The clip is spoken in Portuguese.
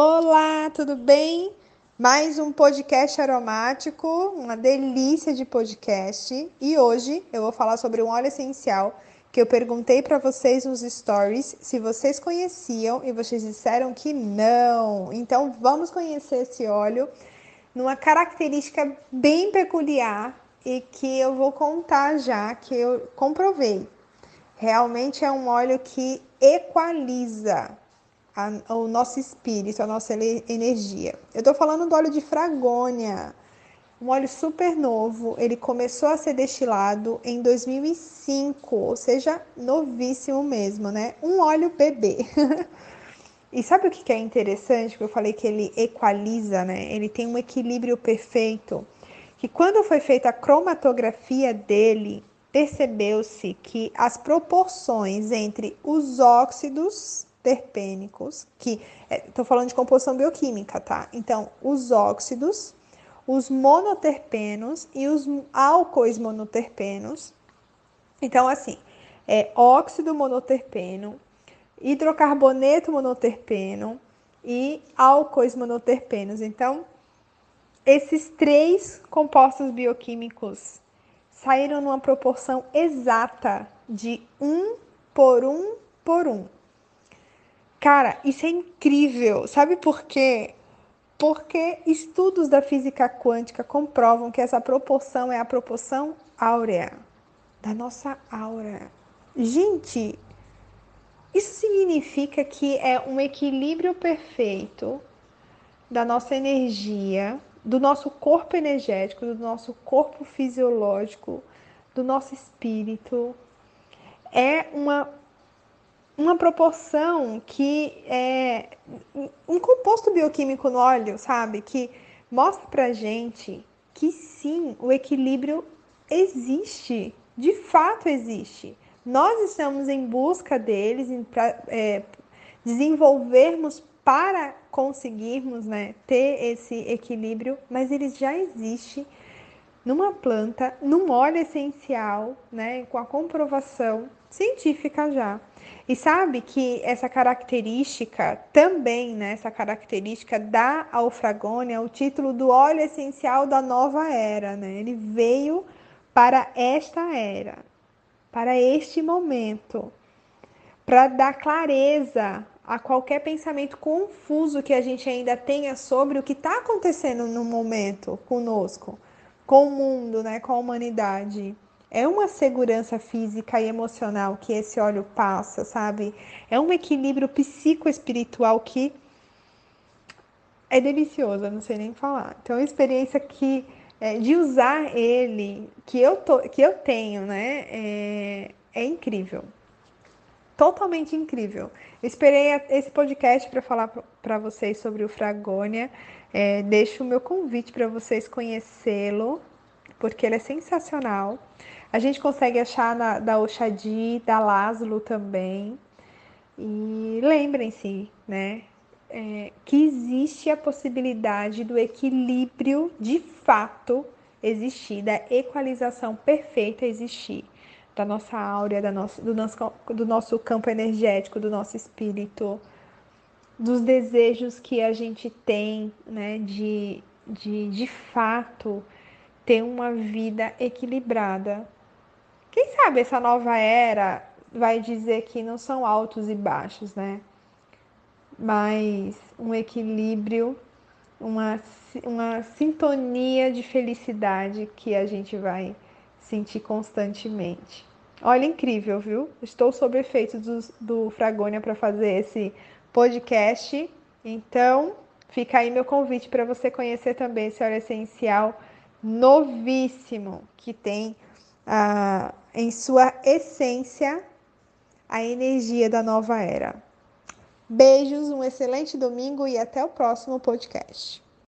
Olá, tudo bem? Mais um podcast aromático, uma delícia de podcast. E hoje eu vou falar sobre um óleo essencial que eu perguntei para vocês nos stories se vocês conheciam e vocês disseram que não. Então vamos conhecer esse óleo numa característica bem peculiar e que eu vou contar já que eu comprovei. Realmente é um óleo que equaliza a, o nosso espírito, a nossa energia. Eu estou falando do óleo de fragônia, um óleo super novo. Ele começou a ser destilado em 2005, ou seja, novíssimo mesmo, né? Um óleo bebê. e sabe o que é interessante? Que eu falei que ele equaliza, né? Ele tem um equilíbrio perfeito. Que quando foi feita a cromatografia dele, percebeu-se que as proporções entre os óxidos terpênicos, que estou é, falando de composição bioquímica, tá? Então, os óxidos, os monoterpenos e os álcoois monoterpenos. Então, assim, é óxido monoterpeno, hidrocarboneto monoterpeno e álcoois monoterpenos. Então, esses três compostos bioquímicos saíram numa proporção exata de um por um por um. Cara, isso é incrível. Sabe por quê? Porque estudos da física quântica comprovam que essa proporção é a proporção áurea da nossa aura. Gente, isso significa que é um equilíbrio perfeito da nossa energia, do nosso corpo energético, do nosso corpo fisiológico, do nosso espírito. É uma uma proporção que é um composto bioquímico no óleo, sabe? Que mostra pra gente que sim, o equilíbrio existe, de fato existe. Nós estamos em busca deles, para é, desenvolvermos para conseguirmos né, ter esse equilíbrio, mas eles já existem numa planta, num óleo essencial, né, com a comprovação científica já. E sabe que essa característica também, né, essa característica dá ao fragônia o título do óleo essencial da nova era, né? Ele veio para esta era, para este momento, para dar clareza a qualquer pensamento confuso que a gente ainda tenha sobre o que está acontecendo no momento conosco, com o mundo, né, com a humanidade. É uma segurança física e emocional que esse óleo passa, sabe? É um equilíbrio psicoespiritual que é delicioso, não sei nem falar. Então, é uma experiência que é, de usar ele, que eu, tô, que eu tenho, né? É, é incrível. Totalmente incrível. Esperei esse podcast para falar para vocês sobre o Fragônia. É, deixo o meu convite para vocês conhecê-lo, porque ele é sensacional. A gente consegue achar na, da Oxadi, da Laszlo também. E lembrem-se, né, é, que existe a possibilidade do equilíbrio de fato existir, da equalização perfeita existir da nossa áurea, da nossa, do, nosso, do nosso campo energético, do nosso espírito, dos desejos que a gente tem, né, de, de, de fato ter uma vida equilibrada, quem sabe essa nova era vai dizer que não são altos e baixos, né? Mas um equilíbrio, uma, uma sintonia de felicidade que a gente vai sentir constantemente. Olha, incrível, viu? Estou sob efeito do, do Fragônia para fazer esse podcast. Então, fica aí meu convite para você conhecer também esse óleo essencial novíssimo que tem a em sua essência, a energia da nova era. Beijos, um excelente domingo e até o próximo podcast.